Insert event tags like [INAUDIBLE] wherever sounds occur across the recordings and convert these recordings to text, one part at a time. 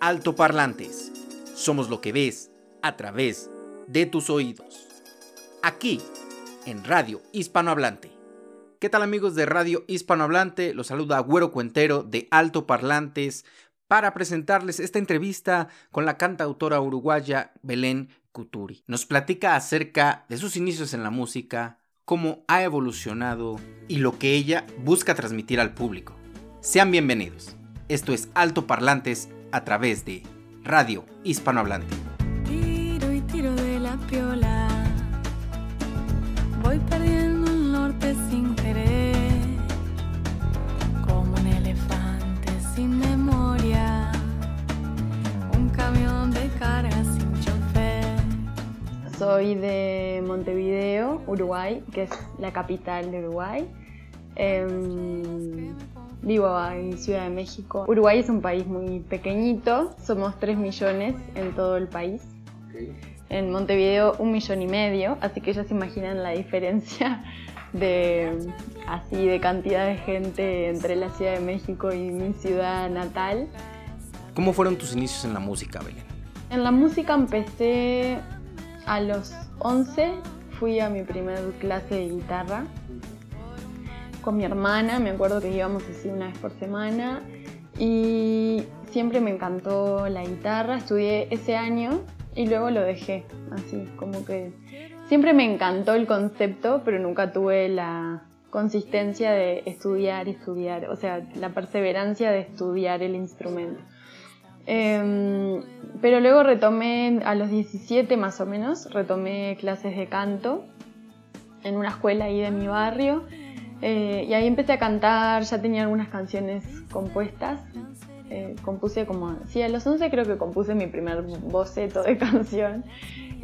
altoparlantes. Somos lo que ves a través de tus oídos. Aquí, en Radio Hispanohablante. ¿Qué tal amigos de Radio Hispanohablante? Los saluda Güero Cuentero de Altoparlantes para presentarles esta entrevista con la cantautora uruguaya Belén Cuturi. Nos platica acerca de sus inicios en la música, cómo ha evolucionado y lo que ella busca transmitir al público. Sean bienvenidos. Esto es Alto Parlantes a través de Radio Hispanohablante. Tiro y tiro de la piola. Voy perdiendo el norte sin querer. Como un elefante sin memoria. Un camión de carga sin chofer. Soy de Montevideo, Uruguay, que es la capital de Uruguay. Em, vivo en Ciudad de México. Uruguay es un país muy pequeñito, somos 3 millones en todo el país. En Montevideo un millón y medio, así que ellos se imaginan la diferencia [LAUGHS] de así de cantidad de gente entre la Ciudad de México y mi ciudad natal. ¿Cómo fueron tus inicios en la música, Belén? En la música empecé a los 11, fui a mi primer clase de guitarra con mi hermana, me acuerdo que íbamos así una vez por semana y siempre me encantó la guitarra, estudié ese año y luego lo dejé, así como que siempre me encantó el concepto, pero nunca tuve la consistencia de estudiar y estudiar, o sea, la perseverancia de estudiar el instrumento. Em, pero luego retomé, a los 17 más o menos, retomé clases de canto en una escuela ahí de mi barrio eh, y ahí empecé a cantar, ya tenía algunas canciones compuestas. Eh, compuse como, sí, a los 11 creo que compuse mi primer boceto de [LAUGHS] canción.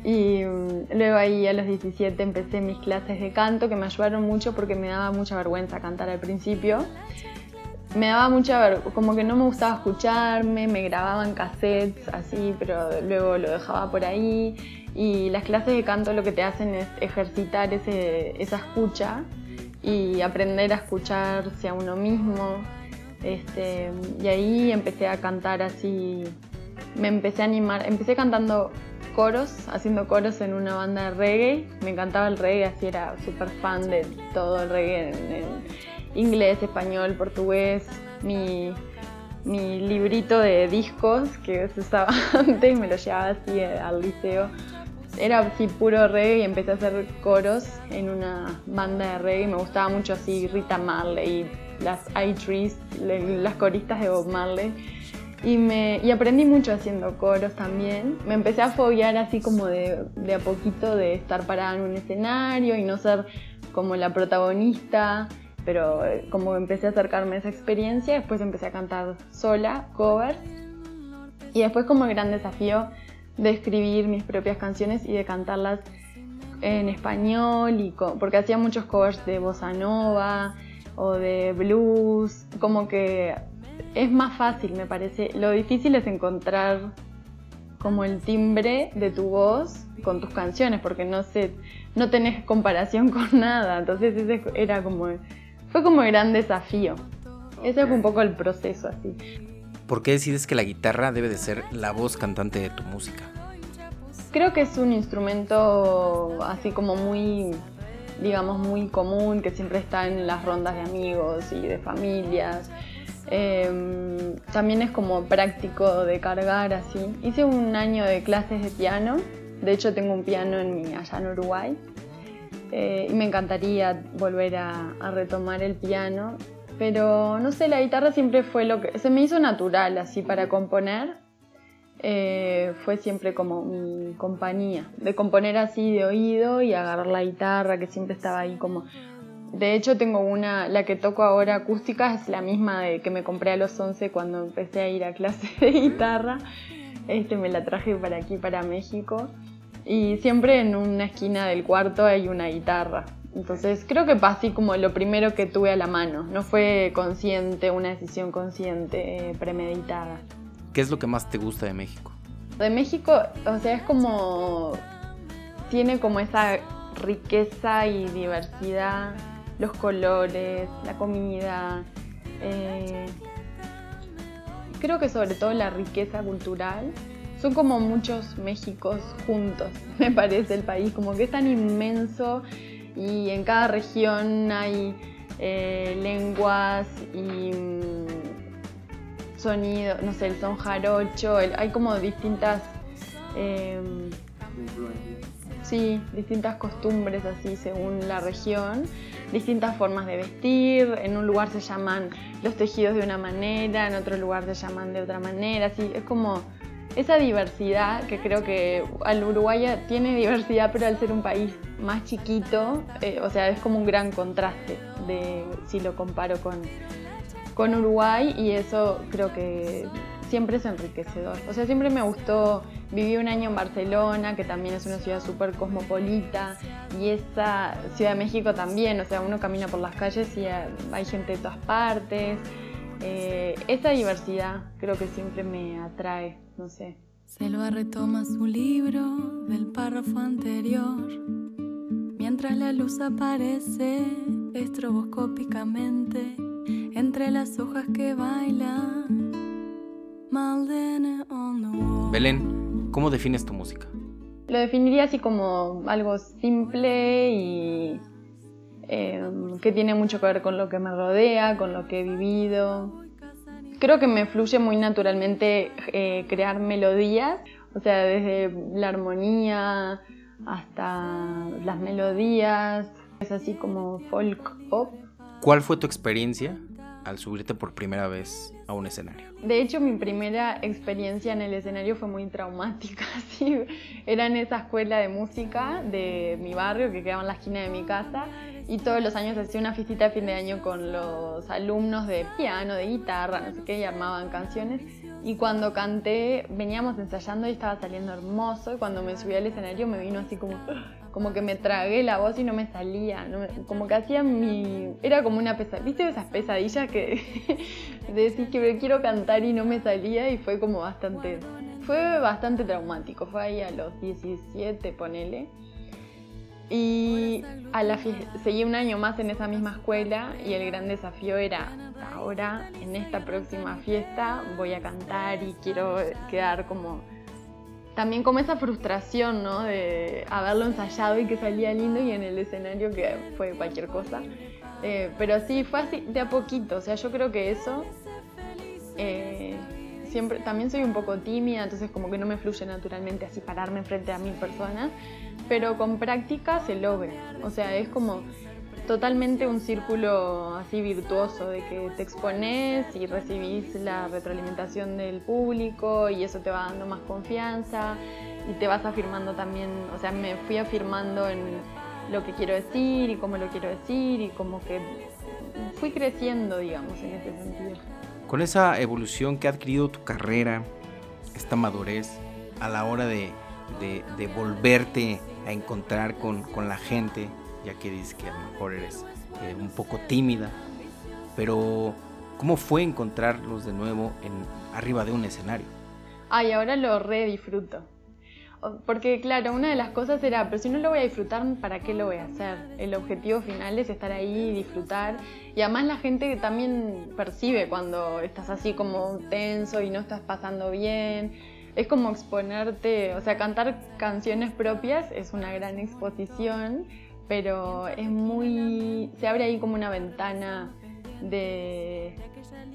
Y mm, luego ahí a los 17 empecé mis clases de canto que me ayudaron mucho porque me daba mucha vergüenza cantar al principio. Me daba mucha vergüenza, como que no me gustaba escucharme, me grababan cassettes así, pero luego lo dejaba por ahí. Y las clases de canto lo que te hacen es ejercitar ese, esa escucha y aprender a escucharse a uno mismo. Este, y ahí empecé a cantar así, me empecé a animar, empecé cantando coros, haciendo coros en una banda de reggae, me encantaba el reggae, así era súper fan de todo el reggae en, inglés, español, portugués, mi, mi librito de discos que se usaba antes, me lo llevaba así al liceo era así puro reggae y empecé a hacer coros en una banda de reggae. Me gustaba mucho así Rita Marley, las I-Trees, las coristas de Bob Marley. Y, me, y aprendí mucho haciendo coros también. Me empecé a foguear así como de, de a poquito de estar parada en un escenario y no ser como la protagonista, pero eh, como empecé a acercarme a esa experiencia, después empecé a cantar sola, covers. Y después como gran desafío de escribir mis propias canciones y de cantarlas en español, y porque hacía muchos covers de bossa nova o de blues, como que es más fácil, me parece. Lo difícil es encontrar como el timbre de tu voz con tus canciones, porque no sé, no tenés comparación [LAUGHS] con nada. Entonces ese era como, fue como un gran desafío. Ese fue un poco el proceso así. ¿Por qué decides que la guitarra debe de ser la voz cantante de tu música? Creo que es un instrumento así como muy, digamos, muy común, que siempre está en las rondas de amigos y de familias. Em, también es como práctico de cargar así. Hice un año de clases de piano, de hecho tengo un piano en mi, allá en Uruguay. Eh, y me encantaría volver a, a retomar el piano pero no sé, la guitarra siempre fue lo que se me hizo natural así para componer. Eh, fue siempre como mi compañía, de componer así de oído y agarrar la guitarra que siempre estaba ahí como... De hecho tengo una, la que toco ahora acústica es la misma de que me compré a los 11 cuando empecé a ir a clase de guitarra. Este, me la traje para aquí, para México. Y siempre en una esquina del cuarto hay una guitarra. Entonces creo que así como lo primero que tuve a la mano, no fue consciente, una decisión consciente, eh, premeditada. ¿Qué es lo que más te gusta de México? De México, o sea, es como, tiene como esa riqueza y diversidad, los colores, la comida. Eh, creo que sobre todo la riqueza cultural. Son como muchos Méxicos juntos, [LAUGHS] me parece el país, como que es tan inmenso y en cada región hay eh, lenguas y mm, sonidos, no sé, el son jarocho, hay como distintas... Em, sí, distintas costumbres así según la región, distintas formas de vestir, en un lugar se llaman los tejidos de una manera, en otro lugar se llaman de otra manera, así es como esa diversidad que creo que al Uruguay tiene diversidad, pero al ser un país más chiquito, eh, o sea, es como un gran contraste de si lo comparo con, con Uruguay y eso creo que siempre es enriquecedor. O sea, siempre me gustó, viví un año en Barcelona, que también es una ciudad súper cosmopolita, y esa Ciudad de México también, o sea, uno camina por las calles y hay gente de todas partes. Eh, esa diversidad creo que siempre me atrae, no sé. Selva retoma su libro del párrafo anterior, mientras la luz aparece estroboscópicamente entre las hojas que bailan. Belén, ¿cómo defines tu música? Lo definiría así como algo simple y Em, que tiene mucho que ver con lo que me rodea, con lo que he vivido. Creo que me fluye muy naturalmente eh, crear melodías, o sea, desde la armonía hasta las melodías, es así como folk pop. ¿Cuál fue tu experiencia al subirte por primera vez a un escenario? De hecho, mi primera experiencia en el escenario fue muy traumática. [LAUGHS] ¿sí? Era en esa escuela de música de mi barrio que quedaba en la esquina de mi casa y todos los años hacía una fiestita de fin de año con los alumnos de piano, de guitarra, no sé qué, y armaban canciones. Y cuando canté, veníamos ensayando y estaba saliendo hermoso. Y cuando me subí al escenario me vino así como, como que me tragué la voz y no me salía. como que hacía mi. Era como una pesadilla. ¿Viste esas pesadillas que [LAUGHS] decís que quiero cantar y no me salía? Y fue como bastante. Fue bastante traumático. Fue ahí a los 17, ponele. Y a la seguí un año más en esa misma escuela y el gran desafío era, ahora en esta próxima fiesta voy a cantar y quiero quedar como... También como esa frustración, ¿no? De haberlo ensayado y que salía lindo y en el escenario que fue cualquier cosa. Eh, pero sí, fue así de a poquito. O sea, yo creo que eso... Eh, siempre, también soy un poco tímida, entonces como que no me fluye naturalmente así pararme frente a mil personas pero con práctica se logra. O sea, es como totalmente un círculo así virtuoso de que te expones y recibís la retroalimentación del público y eso te va dando más confianza y te vas afirmando también, o sea, me fui afirmando en lo que quiero decir y cómo lo quiero decir y como que fui creciendo, digamos, en ese sentido. Con esa evolución que ha adquirido tu carrera, esta madurez a la hora de, de volverte a encontrar con, la gente, ya que dices que a lo mejor eres eh, un poco tímida, pero ¿cómo fue encontrarlos de nuevo en, arriba de un escenario? Ay, ahora lo re disfruto. Porque claro, una de las cosas era, pero si no lo voy a disfrutar, ¿para qué lo voy a hacer? El objetivo final es estar ahí disfrutar. Y además la gente también percibe cuando estás así como tenso y no estás pasando bien es como exponerte, o sea, cantar canciones propias es una gran exposición, pero es muy, se abre ahí como una ventana de,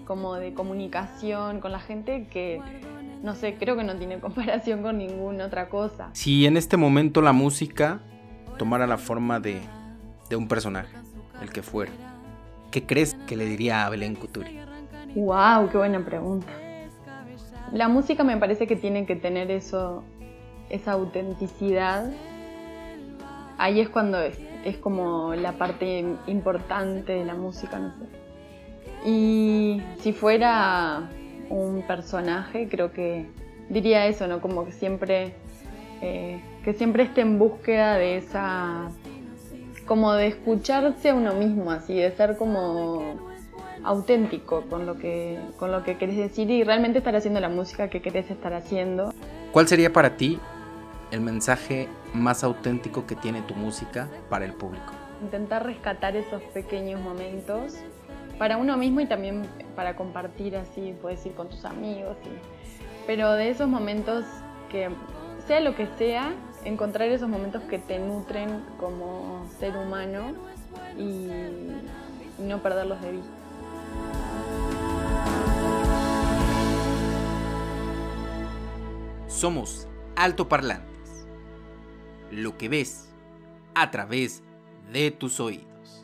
como de comunicación con la gente que, no sé, creo que no tiene [LAUGHS] comparación con ninguna otra cosa. Si en este momento la música tomara la forma de, de un personaje, el que fuera, ¿qué crees que le diría a Belén Couturi? ¡Wow! ¡Qué buena pregunta! La música me parece que tiene que tener eso, esa autenticidad. Ahí es cuando es, como la parte importante de la música, no sé. Y si fuera un personaje, creo que diría eso, ¿no? Como que siempre, eh, que siempre esté en búsqueda de esa, como de escucharse a uno mismo, así, de ser como auténtico con lo, que, con lo que querés decir y realmente estar haciendo la música que querés estar haciendo. ¿Cuál sería para ti el mensaje más auténtico que tiene tu música para el público? Intentar rescatar esos pequeños momentos para uno mismo y también para compartir así, puedes ir con tus amigos. Pero de esos momentos que, sea lo que sea, encontrar esos momentos que te nutren como ser humano y no perderlos de vista. Somos altoparlantes. Lo que ves a través de tus oídos.